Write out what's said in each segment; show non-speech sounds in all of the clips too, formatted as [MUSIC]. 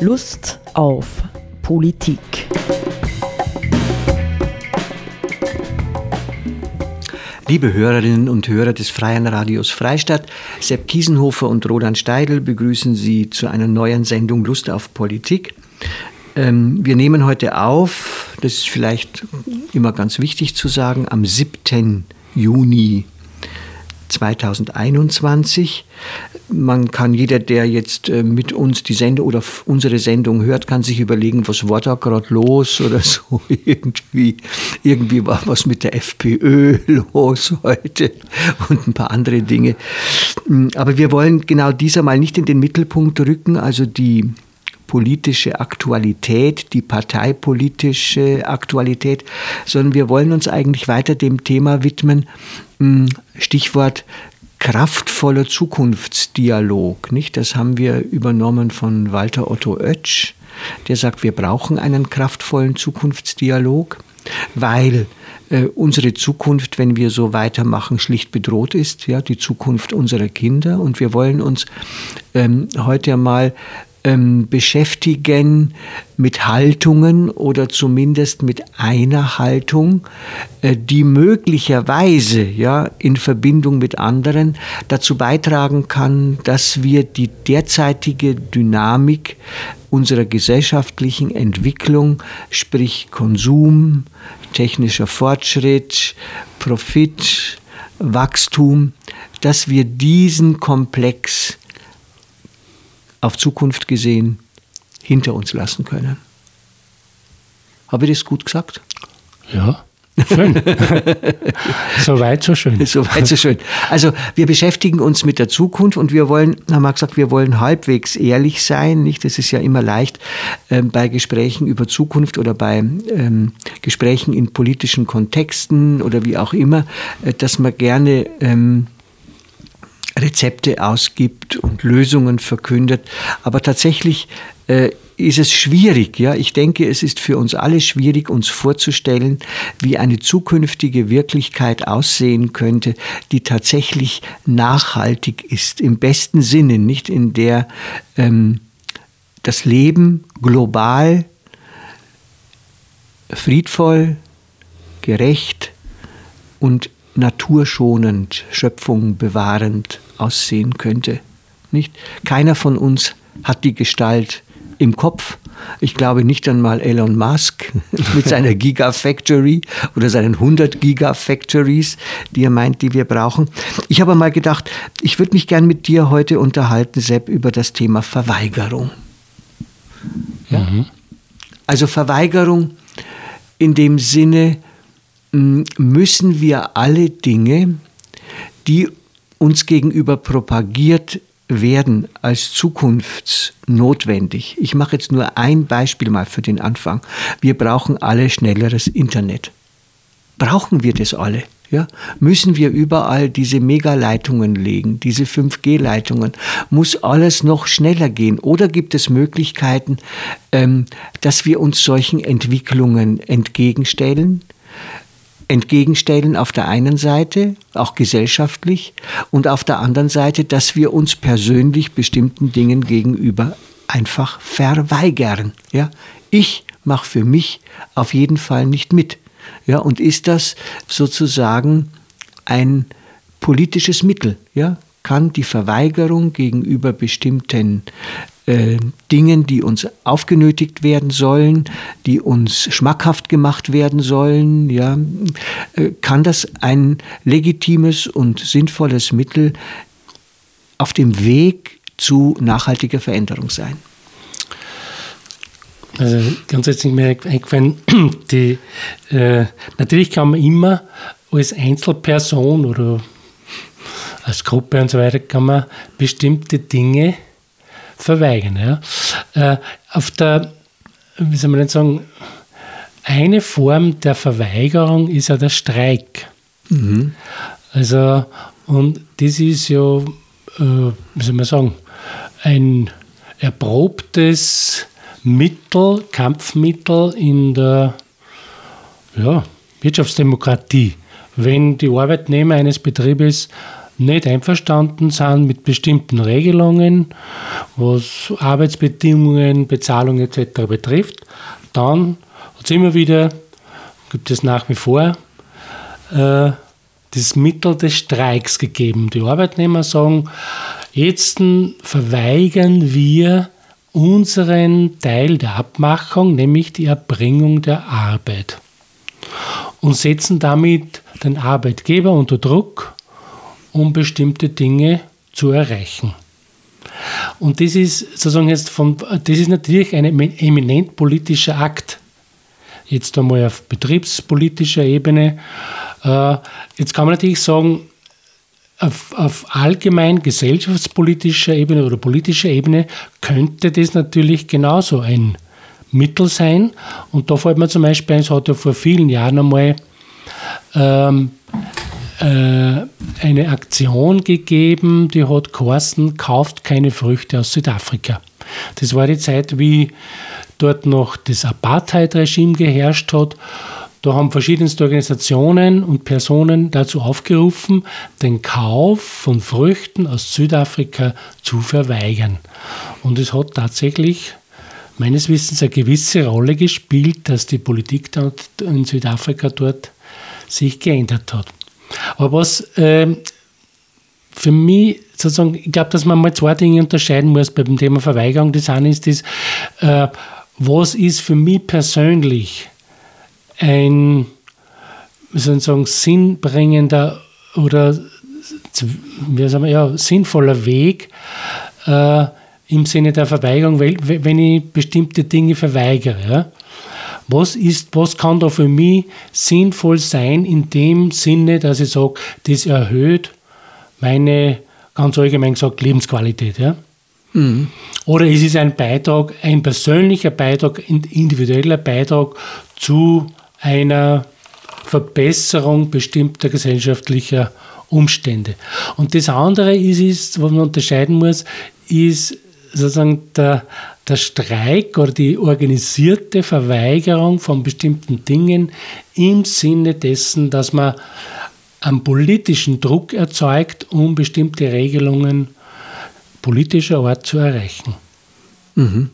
Lust auf Politik. Liebe Hörerinnen und Hörer des Freien Radios Freistadt, Sepp Kiesenhofer und Roland Steidl begrüßen Sie zu einer neuen Sendung Lust auf Politik. Ähm, wir nehmen heute auf, das ist vielleicht immer ganz wichtig zu sagen, am 7. Juni 2021. Man kann jeder, der jetzt äh, mit uns die Sendung oder unsere Sendung hört, kann sich überlegen, was war da gerade los oder [LAUGHS] so. irgendwie, irgendwie war was mit der FPÖ [LAUGHS] los heute und ein paar andere Dinge. Aber wir wollen genau dieser mal nicht in den Mittelpunkt rücken, also die politische Aktualität, die parteipolitische Aktualität, sondern wir wollen uns eigentlich weiter dem Thema widmen, hm, Stichwort kraftvoller Zukunftsdialog. Nicht? Das haben wir übernommen von Walter Otto Oetsch, der sagt, wir brauchen einen kraftvollen Zukunftsdialog, weil äh, unsere Zukunft, wenn wir so weitermachen, schlicht bedroht ist, ja, die Zukunft unserer Kinder. Und wir wollen uns ähm, heute einmal ähm, beschäftigen mit Haltungen oder zumindest mit einer Haltung, äh, die möglicherweise ja, in Verbindung mit anderen dazu beitragen kann, dass wir die derzeitige Dynamik unserer gesellschaftlichen Entwicklung, sprich Konsum, technischer Fortschritt, Profit, Wachstum, dass wir diesen Komplex auf Zukunft gesehen hinter uns lassen können. Habe ich das gut gesagt? Ja. Schön. [LAUGHS] so weit, so schön. So weit, so schön. Also wir beschäftigen uns mit der Zukunft und wir wollen, haben wir gesagt, wir wollen halbwegs ehrlich sein. Nicht? Das ist ja immer leicht äh, bei Gesprächen über Zukunft oder bei ähm, Gesprächen in politischen Kontexten oder wie auch immer, äh, dass man gerne ähm, Rezepte ausgibt und Lösungen verkündet. Aber tatsächlich äh, ist es schwierig. Ja? Ich denke, es ist für uns alle schwierig, uns vorzustellen, wie eine zukünftige Wirklichkeit aussehen könnte, die tatsächlich nachhaltig ist, im besten Sinne, nicht in der ähm, das Leben global, friedvoll, gerecht und naturschonend, Schöpfung bewahrend aussehen könnte. Nicht? Keiner von uns hat die Gestalt im Kopf. Ich glaube nicht einmal Elon Musk [LAUGHS] mit seiner Gigafactory oder seinen 100 Gigafactories, die er meint, die wir brauchen. Ich habe mal gedacht, ich würde mich gern mit dir heute unterhalten, Sepp, über das Thema Verweigerung. Ja? Mhm. Also Verweigerung in dem Sinne, müssen wir alle Dinge, die uns gegenüber propagiert werden als zukunftsnotwendig. Ich mache jetzt nur ein Beispiel mal für den Anfang. Wir brauchen alle schnelleres Internet. Brauchen wir das alle? Ja, müssen wir überall diese Megaleitungen legen, diese 5G-Leitungen? Muss alles noch schneller gehen? Oder gibt es Möglichkeiten, ähm, dass wir uns solchen Entwicklungen entgegenstellen? Entgegenstellen auf der einen Seite, auch gesellschaftlich, und auf der anderen Seite, dass wir uns persönlich bestimmten Dingen gegenüber einfach verweigern. Ja? Ich mache für mich auf jeden Fall nicht mit. Ja? Und ist das sozusagen ein politisches Mittel? Ja? Kann die Verweigerung gegenüber bestimmten äh, Dingen, die uns aufgenötigt werden sollen, die uns schmackhaft gemacht werden sollen, ja, äh, kann das ein legitimes und sinnvolles Mittel auf dem Weg zu nachhaltiger Veränderung sein. Also grundsätzlich mir eingefallen, die, äh, natürlich kann man immer als Einzelperson oder als Gruppe und so weiter, kann man bestimmte Dinge verweigern. Ja. Äh, auf der, wie soll man denn sagen, eine Form der Verweigerung ist ja der Streik. Mhm. Also, und das ist ja, äh, wie soll man sagen, ein erprobtes Mittel, Kampfmittel in der ja, Wirtschaftsdemokratie. Wenn die Arbeitnehmer eines Betriebes nicht einverstanden sind mit bestimmten Regelungen, was Arbeitsbedingungen, Bezahlung etc. betrifft, dann hat es immer wieder, gibt es nach wie vor, äh, das Mittel des Streiks gegeben. Die Arbeitnehmer sagen, jetzt verweigern wir unseren Teil der Abmachung, nämlich die Erbringung der Arbeit. Und setzen damit den Arbeitgeber unter Druck, um bestimmte Dinge zu erreichen. Und das ist sozusagen jetzt von, das ist natürlich ein eminent politischer Akt. Jetzt einmal auf betriebspolitischer Ebene. Äh, jetzt kann man natürlich sagen, auf, auf allgemein gesellschaftspolitischer Ebene oder politischer Ebene könnte das natürlich genauso ein Mittel sein. Und da fällt mir zum Beispiel ein, es hat ja vor vielen Jahren einmal ähm, äh, eine Aktion gegeben, die hat geheißen, kauft keine Früchte aus Südafrika. Das war die Zeit, wie dort noch das Apartheid-Regime geherrscht hat da haben verschiedenste Organisationen und Personen dazu aufgerufen, den Kauf von Früchten aus Südafrika zu verweigern. Und es hat tatsächlich meines Wissens eine gewisse Rolle gespielt, dass die Politik in Südafrika dort sich geändert hat. Aber was äh, für mich sozusagen, ich glaube, dass man mal zwei Dinge unterscheiden muss beim Thema Verweigerung. Das eine ist das, äh, was ist für mich persönlich ein, wie soll ich sagen, sinnbringender oder wie sagen wir, ja, sinnvoller Weg äh, im Sinne der Verweigerung, wenn ich bestimmte Dinge verweigere. Ja? Was, ist, was kann da für mich sinnvoll sein in dem Sinne, dass ich sage, das erhöht meine, ganz allgemein gesagt, Lebensqualität. Ja? Mhm. Oder ist es ein Beitrag, ein persönlicher Beitrag, ein individueller Beitrag zu einer Verbesserung bestimmter gesellschaftlicher Umstände. Und das andere ist, ist was man unterscheiden muss, ist sozusagen der, der Streik oder die organisierte Verweigerung von bestimmten Dingen im Sinne dessen, dass man einen politischen Druck erzeugt, um bestimmte Regelungen politischer Art zu erreichen. Mhm.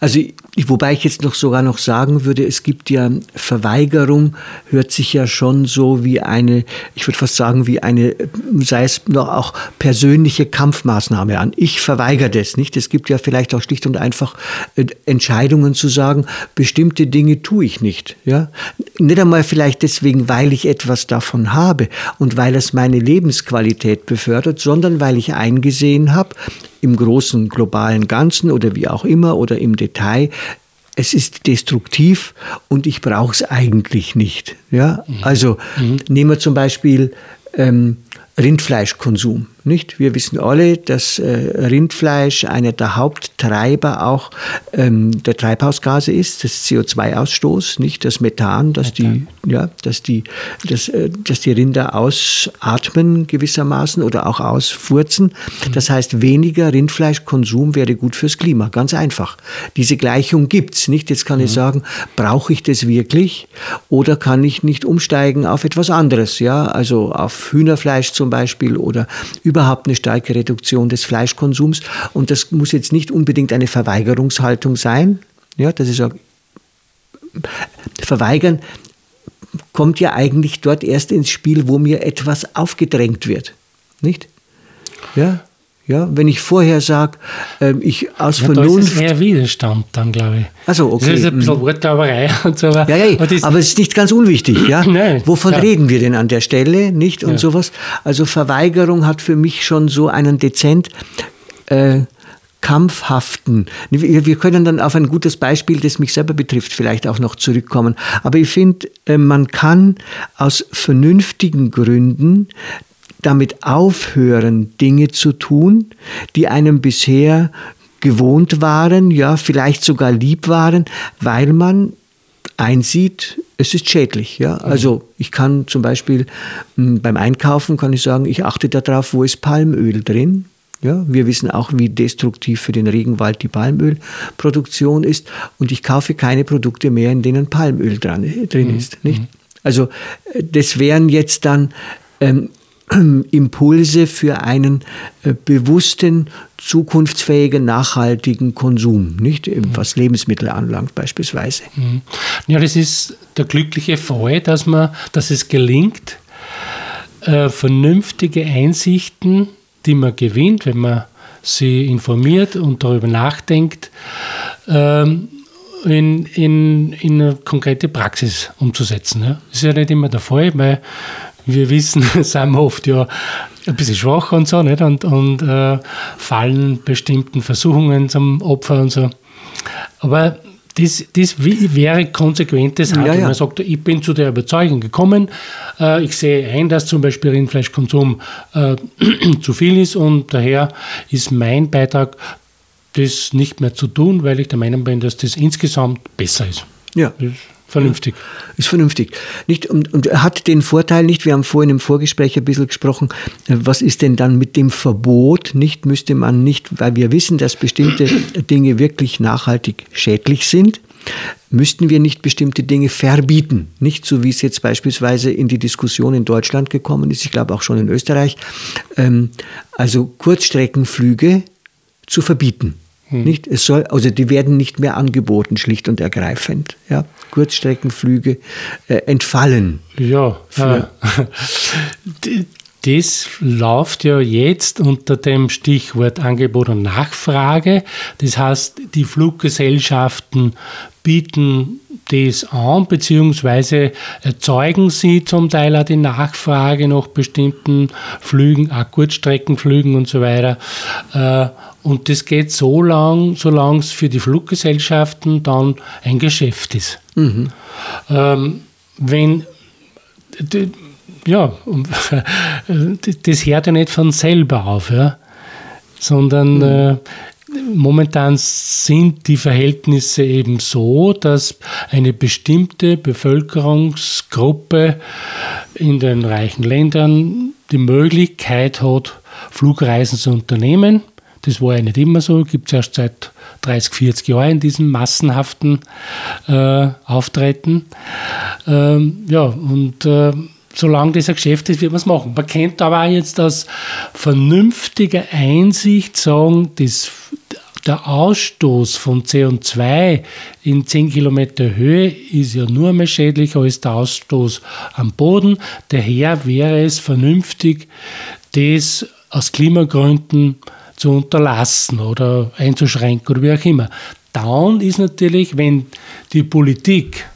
Also wobei ich jetzt noch sogar noch sagen würde, es gibt ja Verweigerung, hört sich ja schon so wie eine, ich würde fast sagen, wie eine, sei es noch auch persönliche Kampfmaßnahme an. Ich verweigere das nicht. Es gibt ja vielleicht auch schlicht und einfach äh, Entscheidungen zu sagen, bestimmte Dinge tue ich nicht. Ja? Nicht einmal vielleicht deswegen, weil ich etwas davon habe und weil es meine Lebensqualität befördert, sondern weil ich eingesehen habe, im großen globalen Ganzen oder wie auch immer oder im Detail, es ist destruktiv und ich brauche es eigentlich nicht. Ja? Mhm. Also mhm. nehmen wir zum Beispiel ähm, Rindfleischkonsum. Nicht? Wir wissen alle, dass äh, Rindfleisch einer der Haupttreiber auch ähm, der Treibhausgase ist, das CO2-Ausstoß, nicht das Methan, das Methan. die, ja, dass die, dass, äh, dass die Rinder ausatmen gewissermaßen oder auch ausfurzen. Mhm. Das heißt, weniger Rindfleischkonsum wäre gut fürs Klima, ganz einfach. Diese Gleichung gibt's nicht. Jetzt kann mhm. ich sagen, brauche ich das wirklich oder kann ich nicht umsteigen auf etwas anderes, ja, also auf Hühnerfleisch zum Beispiel oder überhaupt eine starke Reduktion des Fleischkonsums. Und das muss jetzt nicht unbedingt eine Verweigerungshaltung sein. Ja, das ist auch Verweigern kommt ja eigentlich dort erst ins Spiel, wo mir etwas aufgedrängt wird. Nicht? Ja? Ja, wenn ich vorher sage, äh, ich aus ja, Vernunft. Da ist es eher Widerstand dann, glaube ich. Also okay. Das ist ein bisschen mhm. Wortglauberei [LAUGHS] und so. Ja, ja, aber es ist nicht ganz unwichtig. Ja? [LAUGHS] Nein, Wovon ja. reden wir denn an der Stelle? Nicht? Und ja. sowas. Also Verweigerung hat für mich schon so einen dezent äh, kampfhaften. Wir können dann auf ein gutes Beispiel, das mich selber betrifft, vielleicht auch noch zurückkommen. Aber ich finde, äh, man kann aus vernünftigen Gründen damit aufhören, Dinge zu tun, die einem bisher gewohnt waren, ja, vielleicht sogar lieb waren, weil man einsieht, es ist schädlich. Ja? Also ich kann zum Beispiel hm, beim Einkaufen kann ich sagen, ich achte darauf, wo ist Palmöl drin. Ja, wir wissen auch, wie destruktiv für den Regenwald die Palmölproduktion ist. Und ich kaufe keine Produkte mehr, in denen Palmöl dran, drin mhm. ist. Nicht? Also äh, das wären jetzt dann ähm, [CLEARS THROAT] Impulse für einen äh, bewussten, zukunftsfähigen, nachhaltigen Konsum, nicht was Lebensmittel anlangt beispielsweise. Mhm. Ja, das ist der glückliche Fall, dass man, dass es gelingt, äh, vernünftige Einsichten, die man gewinnt, wenn man sie informiert und darüber nachdenkt, ähm, in, in, in eine konkrete Praxis umzusetzen. Ja. Das ist ja nicht immer der Fall, weil wir wissen, [LAUGHS] sind wir oft ja ein bisschen schwach und so, nicht? Und, und äh, fallen bestimmten Versuchungen zum Opfer und so. Aber das, das wäre konsequentes Handeln. Ja, ja. Man sagt, ich bin zu der Überzeugung gekommen, äh, ich sehe ein, dass zum Beispiel Rindfleischkonsum äh, [CLEARS THROAT] zu viel ist und daher ist mein Beitrag, das nicht mehr zu tun, weil ich der Meinung bin, dass das insgesamt besser ist. Ja. Das Vernünftig. Ist vernünftig. Nicht, und, und hat den Vorteil nicht, wir haben vorhin im Vorgespräch ein bisschen gesprochen, was ist denn dann mit dem Verbot? Nicht müsste man nicht, weil wir wissen, dass bestimmte [COUGHS] Dinge wirklich nachhaltig schädlich sind, müssten wir nicht bestimmte Dinge verbieten. Nicht so, wie es jetzt beispielsweise in die Diskussion in Deutschland gekommen ist, ich glaube auch schon in Österreich. Ähm, also Kurzstreckenflüge zu verbieten. Hm. Nicht? Es soll, also die werden nicht mehr angeboten, schlicht und ergreifend. Ja? Kurzstreckenflüge äh, entfallen. Ja, äh, [LAUGHS] das läuft ja jetzt unter dem Stichwort Angebot und Nachfrage. Das heißt, die Fluggesellschaften bieten das an, beziehungsweise erzeugen sie zum Teil auch die Nachfrage nach bestimmten Flügen, auch Kurzstreckenflügen und so weiter. Und das geht so lang, solange es für die Fluggesellschaften dann ein Geschäft ist. Mhm. Ähm, wenn ja, [LAUGHS] das hört ja nicht von selber auf, ja, sondern mhm. äh, momentan sind die Verhältnisse eben so, dass eine bestimmte Bevölkerungsgruppe in den reichen Ländern die Möglichkeit hat, Flugreisen zu unternehmen. Das war ja nicht immer so, gibt es erst seit 30, 40 Jahren in diesem massenhaften äh, Auftreten. Ähm, ja, und äh, solange das ein Geschäft ist, wird man es machen. Man könnte aber auch jetzt aus vernünftiger Einsicht sagen, dass der Ausstoß von CO2 in 10 Kilometer Höhe ist ja nur mehr schädlicher als der Ausstoß am Boden. Daher wäre es vernünftig, das aus Klimagründen zu unterlassen oder einzuschränken oder wie auch immer. Dann ist natürlich, wenn die Politik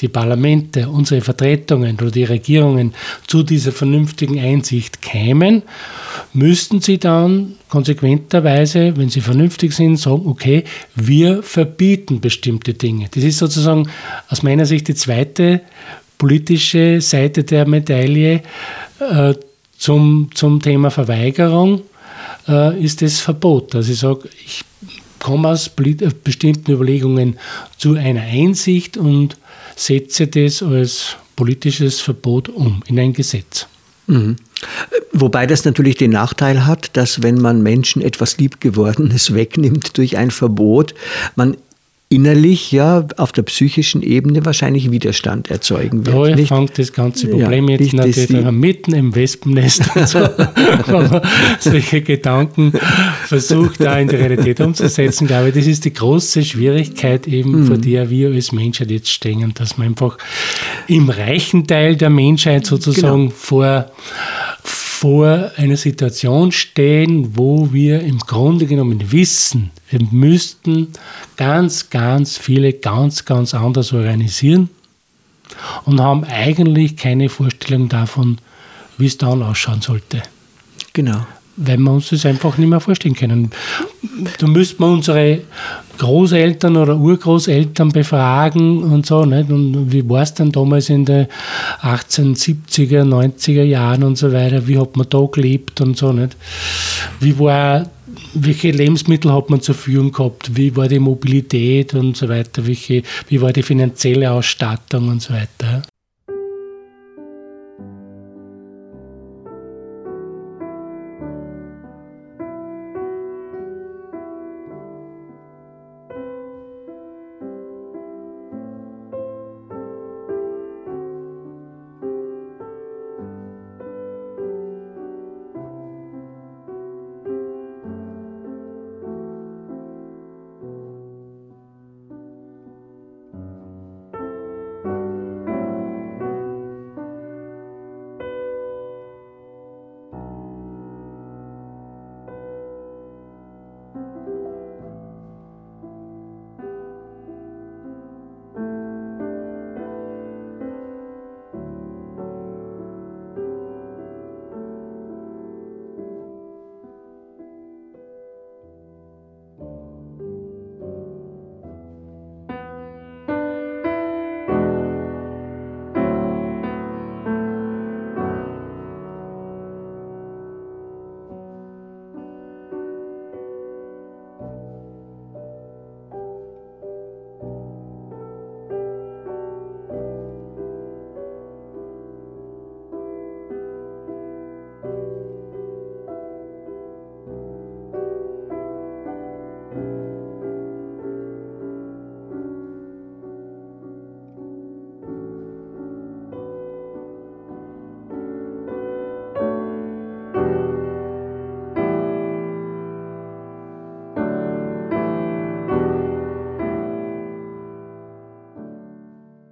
die Parlamente, unsere Vertretungen oder die Regierungen zu dieser vernünftigen Einsicht kämen, müssten sie dann konsequenterweise, wenn sie vernünftig sind, sagen, okay, wir verbieten bestimmte Dinge. Das ist sozusagen aus meiner Sicht die zweite politische Seite der Medaille äh, zum, zum Thema Verweigerung, ist das Verbot. Also ich sage, ich komme aus bestimmten Überlegungen zu einer Einsicht und setze das als politisches Verbot um in ein Gesetz. Mhm. Wobei das natürlich den Nachteil hat, dass wenn man Menschen etwas Liebgewordenes [LAUGHS] wegnimmt durch ein Verbot, man innerlich ja auf der psychischen Ebene wahrscheinlich Widerstand erzeugen wird. Da nicht? fängt das ganze Problem ja, jetzt natürlich die, mitten im Wespennest und so, [LAUGHS] wenn man solche Gedanken versucht, da in die Realität umzusetzen. glaube ich, das ist die große Schwierigkeit eben, mhm. vor der wir als Menschheit jetzt stehen, dass man einfach im reichen Teil der Menschheit sozusagen genau. vor vor einer Situation stehen, wo wir im Grunde genommen wissen, wir müssten ganz, ganz viele ganz, ganz anders organisieren und haben eigentlich keine Vorstellung davon, wie es dann ausschauen sollte. Genau weil wir uns das einfach nicht mehr vorstellen können. Da müssten wir unsere Großeltern oder Urgroßeltern befragen und so. Nicht? Und wie war es denn damals in den 1870er, 90er Jahren und so weiter? Wie hat man da gelebt und so? Nicht? Wie war, welche Lebensmittel hat man zur Verfügung gehabt? Wie war die Mobilität und so weiter? Welche, wie war die finanzielle Ausstattung und so weiter?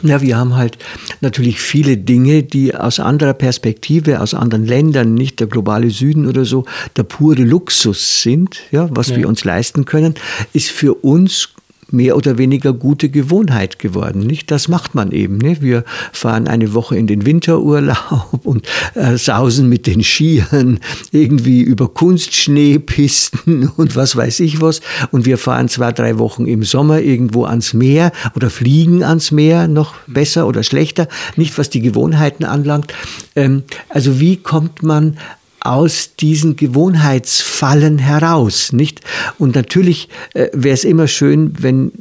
Ja, wir haben halt natürlich viele Dinge, die aus anderer Perspektive, aus anderen Ländern, nicht der globale Süden oder so, der pure Luxus sind, ja, was ja. wir uns leisten können, ist für uns mehr oder weniger gute Gewohnheit geworden. Nicht? Das macht man eben. Ne? Wir fahren eine Woche in den Winterurlaub [LAUGHS] und äh, sausen mit den Skiern irgendwie über Kunstschneepisten [LAUGHS] und was weiß ich was. Und wir fahren zwei, drei Wochen im Sommer irgendwo ans Meer oder fliegen ans Meer, noch besser oder schlechter. Nicht was die Gewohnheiten anlangt. Ähm, also wie kommt man aus diesen Gewohnheitsfallen heraus, nicht? Und natürlich äh, wäre es immer schön, wenn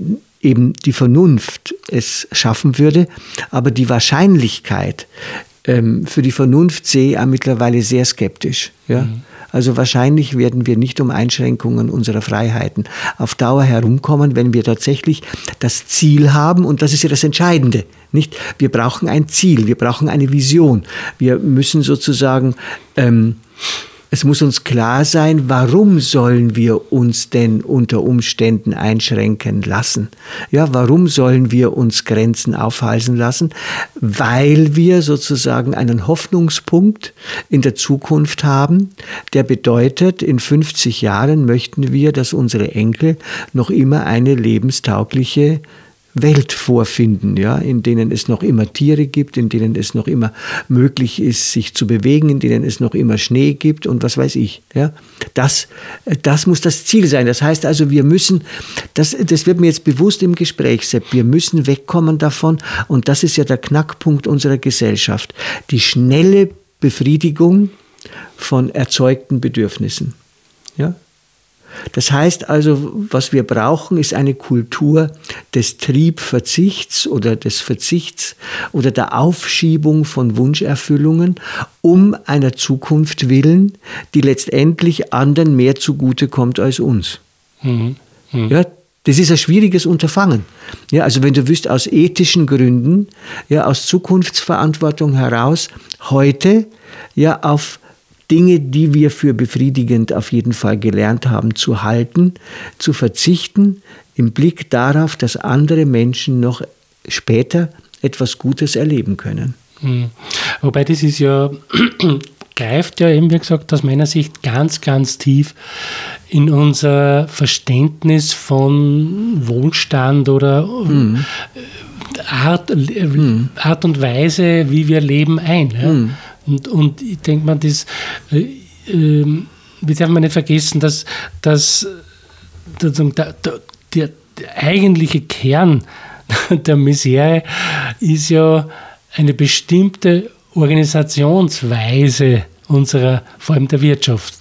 eben die Vernunft es schaffen würde, aber die Wahrscheinlichkeit ähm, für die Vernunft sehe ich auch mittlerweile sehr skeptisch. Ja? Mhm. Also wahrscheinlich werden wir nicht um Einschränkungen unserer Freiheiten auf Dauer herumkommen, wenn wir tatsächlich das Ziel haben, und das ist ja das Entscheidende, nicht? Wir brauchen ein Ziel, wir brauchen eine Vision. Wir müssen sozusagen ähm, es muss uns klar sein, warum sollen wir uns denn unter Umständen einschränken lassen? Ja, warum sollen wir uns Grenzen aufhalsen lassen? Weil wir sozusagen einen Hoffnungspunkt in der Zukunft haben, der bedeutet, in 50 Jahren möchten wir, dass unsere Enkel noch immer eine lebenstaugliche Welt vorfinden, ja, in denen es noch immer Tiere gibt, in denen es noch immer möglich ist, sich zu bewegen, in denen es noch immer Schnee gibt und was weiß ich. Ja. Das, das muss das Ziel sein. Das heißt also, wir müssen, das, das wird mir jetzt bewusst im Gespräch, Sepp, wir müssen wegkommen davon und das ist ja der Knackpunkt unserer Gesellschaft. Die schnelle Befriedigung von erzeugten Bedürfnissen. Ja? Das heißt also, was wir brauchen, ist eine Kultur des Triebverzichts oder des Verzichts oder der Aufschiebung von Wunscherfüllungen um einer Zukunft willen, die letztendlich anderen mehr zugutekommt als uns. Mhm. Mhm. Ja, das ist ein schwieriges Unterfangen. Ja, also wenn du wüsst, aus ethischen Gründen, ja, aus Zukunftsverantwortung heraus, heute ja auf Dinge, die wir für befriedigend auf jeden Fall gelernt haben zu halten, zu verzichten, im Blick darauf, dass andere Menschen noch später etwas Gutes erleben können. Hm. Wobei das ist ja, [CLEARS THROAT] greift ja eben, wie gesagt, aus meiner Sicht ganz, ganz tief in unser Verständnis von Wohlstand oder hm. Art, hm. Art und Weise, wie wir leben ein. Ja? Und, und ich denke mal, das, äh, äh, wir dürfen nicht vergessen, dass, dass der, der, der, eigentliche Kern [LAUGHS] der Misere ist ja eine bestimmte Organisationsweise unserer, vor allem der Wirtschaft,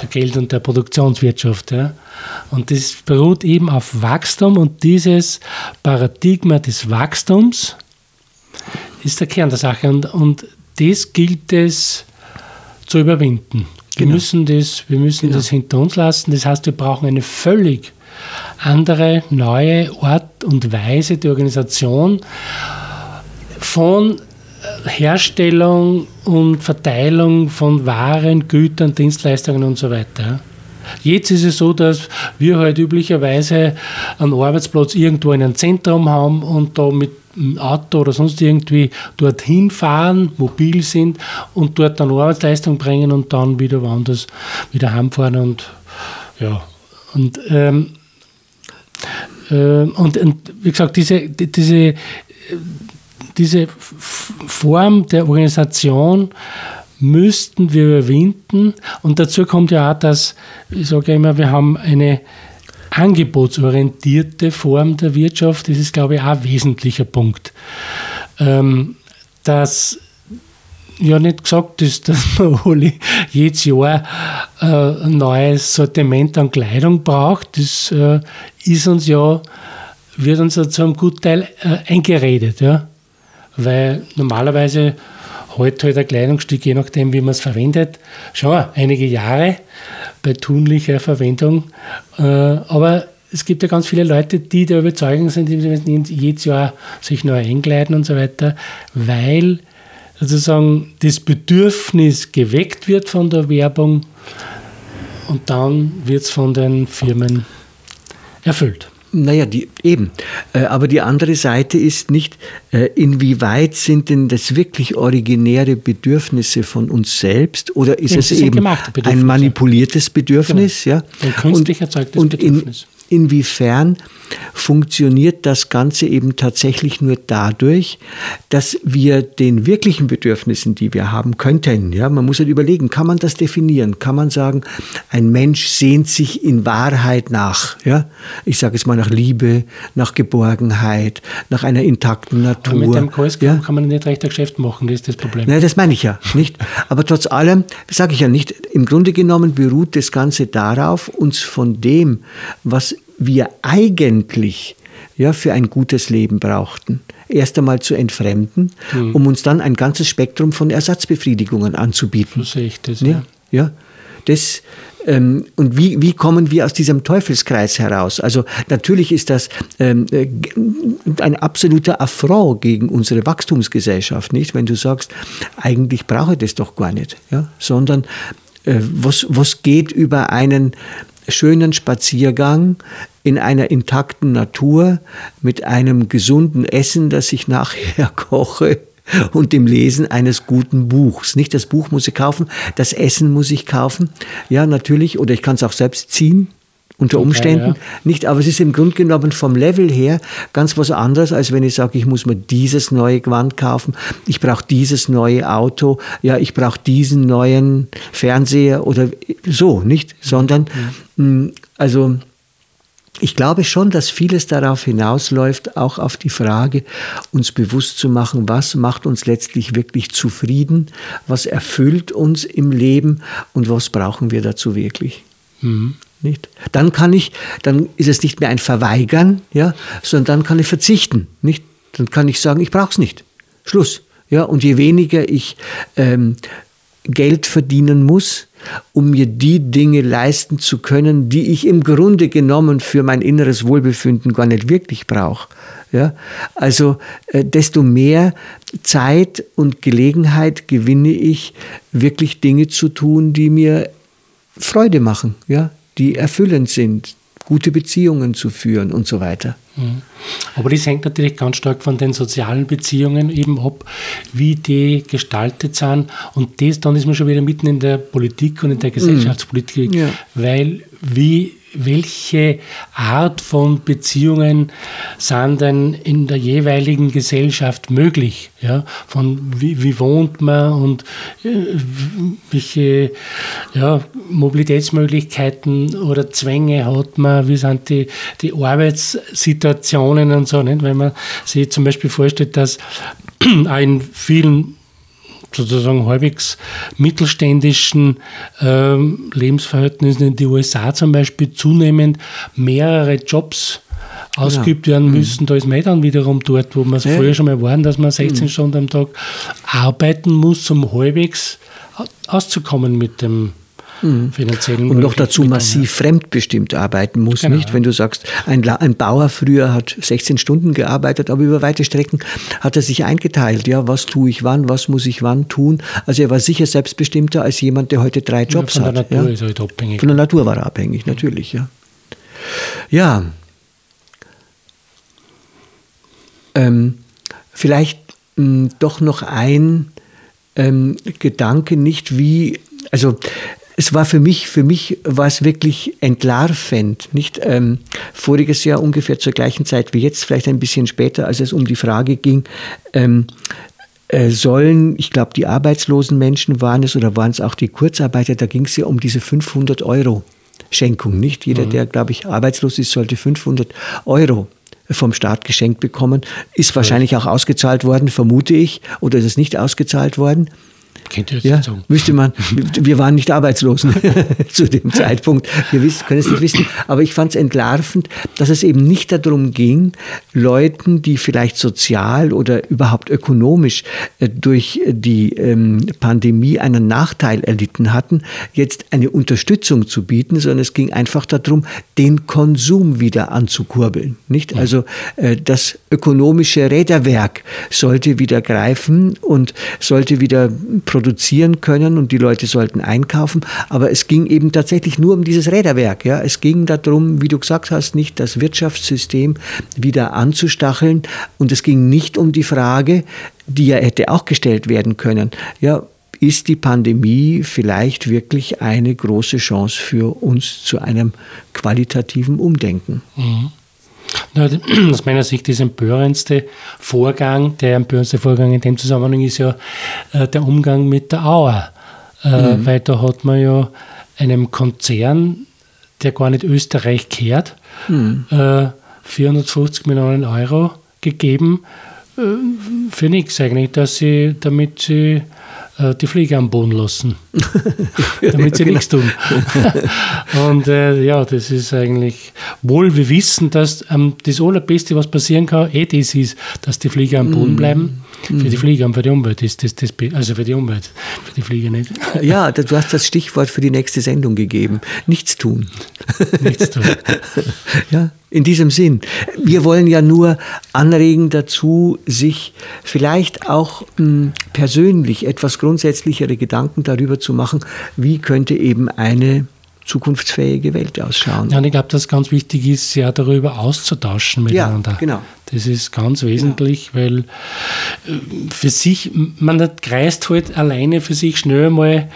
der Geld- und der Produktionswirtschaft. Ja. Und das beruht eben auf Wachstum und dieses Paradigma des Wachstums ist der Kern der Sache. Und, und das gilt es zu überwinden. Wir genau. müssen, das, wir müssen genau. das hinter uns lassen. Das heißt, wir brauchen eine völlig andere, neue Art und Weise der Organisation von Herstellung und Verteilung von Waren, Gütern, Dienstleistungen und so weiter. Jetzt ist es so, dass wir halt üblicherweise einen Arbeitsplatz irgendwo in einem Zentrum haben und da mit Auto oder sonst irgendwie dorthin fahren, mobil sind und dort dann Arbeitsleistung bringen und dann wieder woanders wieder heimfahren und ja. Und, ähm, äh, und, und wie gesagt, diese, diese, diese Form der Organisation müssten wir überwinden. Und dazu kommt ja auch, dass, ich sage immer, wir haben eine angebotsorientierte Form der Wirtschaft. Das ist, glaube ich, auch ein wesentlicher Punkt. Ähm, dass ja nicht gesagt ist, [LAUGHS] dass man alle jedes Jahr äh, ein neues Sortiment an Kleidung braucht. Das äh, ist uns ja, wird uns ja zu einem guten Teil äh, eingeredet. Ja? Weil normalerweise hält halt ein Kleidungsstück, je nachdem, wie man es verwendet, schon einige Jahre bei tunlicher Verwendung. Äh, aber es gibt ja ganz viele Leute, die der Überzeugung sind, die müssen jedes Jahr sich neu einkleiden und so weiter, weil sozusagen das Bedürfnis geweckt wird von der Werbung und dann wird es von den Firmen erfüllt. Naja, die, eben. Äh, aber die andere Seite ist nicht, äh, inwieweit sind denn das wirklich originäre Bedürfnisse von uns selbst oder ist Ja, es eben ein manipuliertes Bedürfnis? Ja? Ein künstlich erzeugtes und in, Bedürfnis. Inwiefern funktioniert das Ganze eben tatsächlich nur dadurch, dass wir den wirklichen Bedürfnissen, die wir haben könnten, ja, man muss halt überlegen, kann man das definieren? Kann man sagen, ein Mensch sehnt sich in Wahrheit nach, ja? Ich sage es mal nach Liebe, nach Geborgenheit, nach einer intakten Natur. Aber mit dem Kurs ja? kann man nicht recht ein Geschäft machen, das ist das Problem. Nein, das meine ich ja nicht. Aber trotz allem, sage ich ja nicht, im Grunde genommen beruht das Ganze darauf, uns von dem, was wir eigentlich ja, für ein gutes Leben brauchten, erst einmal zu entfremden, um uns dann ein ganzes Spektrum von Ersatzbefriedigungen anzubieten. So sehe ich das. Ja, ja. Das, ähm, und wie, wie kommen wir aus diesem Teufelskreis heraus? Also natürlich ist das ähm, äh, ein absoluter Affront gegen unsere Wachstumsgesellschaft, nicht? Wenn du sagst, eigentlich brauche ich das doch gar nicht, ja? sondern äh, was, was geht über einen schönen Spaziergang in einer intakten Natur mit einem gesunden Essen, das ich nachher [LAUGHS] koche und dem Lesen eines guten Buchs. Nicht das Buch muss ich kaufen, das Essen muss ich kaufen. Ja, natürlich, oder ich kann es auch selbst ziehen. Unter Teil, Umständen ja. nicht, aber es ist im Grunde genommen vom Level her ganz was anderes, als wenn ich sage, ich muss mir dieses neue Gewand kaufen, ich brauche dieses neue Auto, ja, ich brauche diesen neuen Fernseher oder so, nicht, sondern mh, also ich glaube schon, dass vieles darauf hinausläuft, auch auf die Frage, uns bewusst zu machen, was macht uns letztlich wirklich zufrieden, was erfüllt uns im Leben und was brauchen wir dazu wirklich. Nicht? Dann kann ich, dann ist es nicht mehr ein Verweigern, ja, sondern dann kann ich verzichten. Nicht? Dann kann ich sagen, ich brauche es nicht. Schluss. Ja, und je weniger ich ähm, Geld verdienen muss, um mir die Dinge leisten zu können, die ich im Grunde genommen für mein inneres Wohlbefinden gar nicht wirklich brauche. Ja? Also äh, desto mehr Zeit und Gelegenheit gewinne ich, wirklich Dinge zu tun, die mir Freude machen, ja? Die erfüllend sind, gute Beziehungen zu führen und so weiter. Aber das hängt natürlich ganz stark von den sozialen Beziehungen eben ab, wie die gestaltet sind. Und das dann ist man schon wieder mitten in der Politik und in der Gesellschaftspolitik, Ja. weil wie welche Art von Beziehungen sind denn in der jeweiligen Gesellschaft möglich? Ja? Von wie, wie wohnt man und äh, welche ja, Mobilitätsmöglichkeiten oder Zwänge hat man, wie sind die, die Arbeitssituationen und so, nicht? wenn man sich zum Beispiel vorstellt, dass [CLEARS THROAT] in vielen sozusagen halbwegs mittelständischen ähm, Lebensverhältnissen in den USA zum Beispiel zunehmend mehrere Jobs ausgeübt werden müssen. Da ist man dann wiederum dort, wo man es Ja. früher schon mal waren, dass man 16 Stunden am Tag arbeiten muss, um halbwegs auszukommen mit dem finanziellen Und noch dazu massiv fremdbestimmt arbeiten muss, Genau, nicht? Wenn du sagst, ein, ein Bauer früher hat 16 Stunden gearbeitet, aber über weite Strecken hat er sich eingeteilt. Ja, was tue ich wann, was muss ich wann tun? Also er war sicher selbstbestimmter als jemand, der heute drei Ja, Jobs von der hat. Natur ja. ist halt abhängig. Von der Natur war er abhängig, natürlich, ja. Ja. Ähm, vielleicht mh, doch noch ein ähm, Gedanke, nicht wie, also es war für mich, für mich war es wirklich entlarvend, nicht? Ähm, voriges Jahr ungefähr zur gleichen Zeit wie jetzt, vielleicht ein bisschen später, als es um die Frage ging, ähm, äh, sollen, ich glaube, die arbeitslosen Menschen waren es oder waren es auch die Kurzarbeiter, da ging es ja um diese 500 Euro Schenkung, nicht? Jeder, der, glaube ich, arbeitslos ist, sollte 500 Euro vom Staat geschenkt bekommen. Ist wahrscheinlich auch ausgezahlt worden, vermute ich, oder ist es nicht ausgezahlt worden? Könnt ihr jetzt Ja, sagen. müsste man. [LAUGHS] Wir waren nicht Arbeitslosen [LAUGHS] zu dem Zeitpunkt. Wir wissen, können es nicht wissen. Aber ich fand es entlarvend, dass es eben nicht darum ging, Leuten, die vielleicht sozial oder überhaupt ökonomisch äh, durch die ähm, Pandemie einen Nachteil erlitten hatten, jetzt eine Unterstützung zu bieten, sondern es ging einfach darum, den Konsum wieder anzukurbeln. Nicht? Also äh, das ökonomische Räderwerk sollte wieder greifen und sollte wieder produzieren können und die Leute sollten einkaufen. Aber es ging eben tatsächlich nur um dieses Räderwerk. Ja. Es ging darum, wie du gesagt hast, nicht das Wirtschaftssystem wieder anzustacheln. Und es ging nicht um die Frage, die ja hätte auch gestellt werden können. Ja, ist die Pandemie vielleicht wirklich eine große Chance für uns zu einem qualitativen Umdenken? Mhm. [CLEARS THROAT] Aus meiner Sicht das empörendste Vorgang, der empörendste Vorgang in dem Zusammenhang ist ja äh, der Umgang mit der Auer. Äh, mhm. Weil da hat man ja einem Konzern, der gar nicht Österreich kehrt, mhm. äh, 450 Millionen Euro gegeben äh, für nichts eigentlich, dass sie, damit sie äh, die Flieger am Boden lassen, [LAUGHS] damit sie ja, genau. nichts tun. [LAUGHS] und äh, ja, das ist eigentlich, wohl wir wissen, dass ähm, das Allerbeste, was passieren kann, eh das ist, dass die Flieger am Boden mm. bleiben. Mm. Für die Flieger und für die Umwelt ist das, das, also für die Umwelt, für die Flieger nicht. [LAUGHS] Ja, du hast das Stichwort für die nächste Sendung gegeben. Nichts tun. Nichts tun. ja, in diesem Sinn. Wir wollen ja nur anregen dazu, sich vielleicht auch mh, hm, persönlich etwas grundsätzlichere Gedanken darüber zu machen, wie könnte eben eine zukunftsfähige Welt ausschauen. Ja, und ich glaube, dass ganz wichtig ist, ja darüber auszutauschen miteinander. Ja, genau. Das ist ganz wesentlich, genau. weil äh, für sich, man kreist halt alleine für sich schnell mal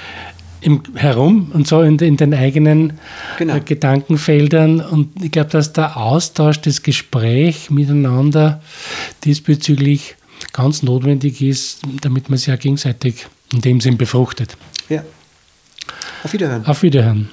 im, herum und so in, in den eigenen genau. äh, Gedankenfeldern. Und ich glaube, dass der Austausch, das Gespräch miteinander diesbezüglich ganz notwendig ist, damit man sich ja gegenseitig in dem Sinn befruchtet. Ja. Auf Wiederhören. Auf Wiederhören.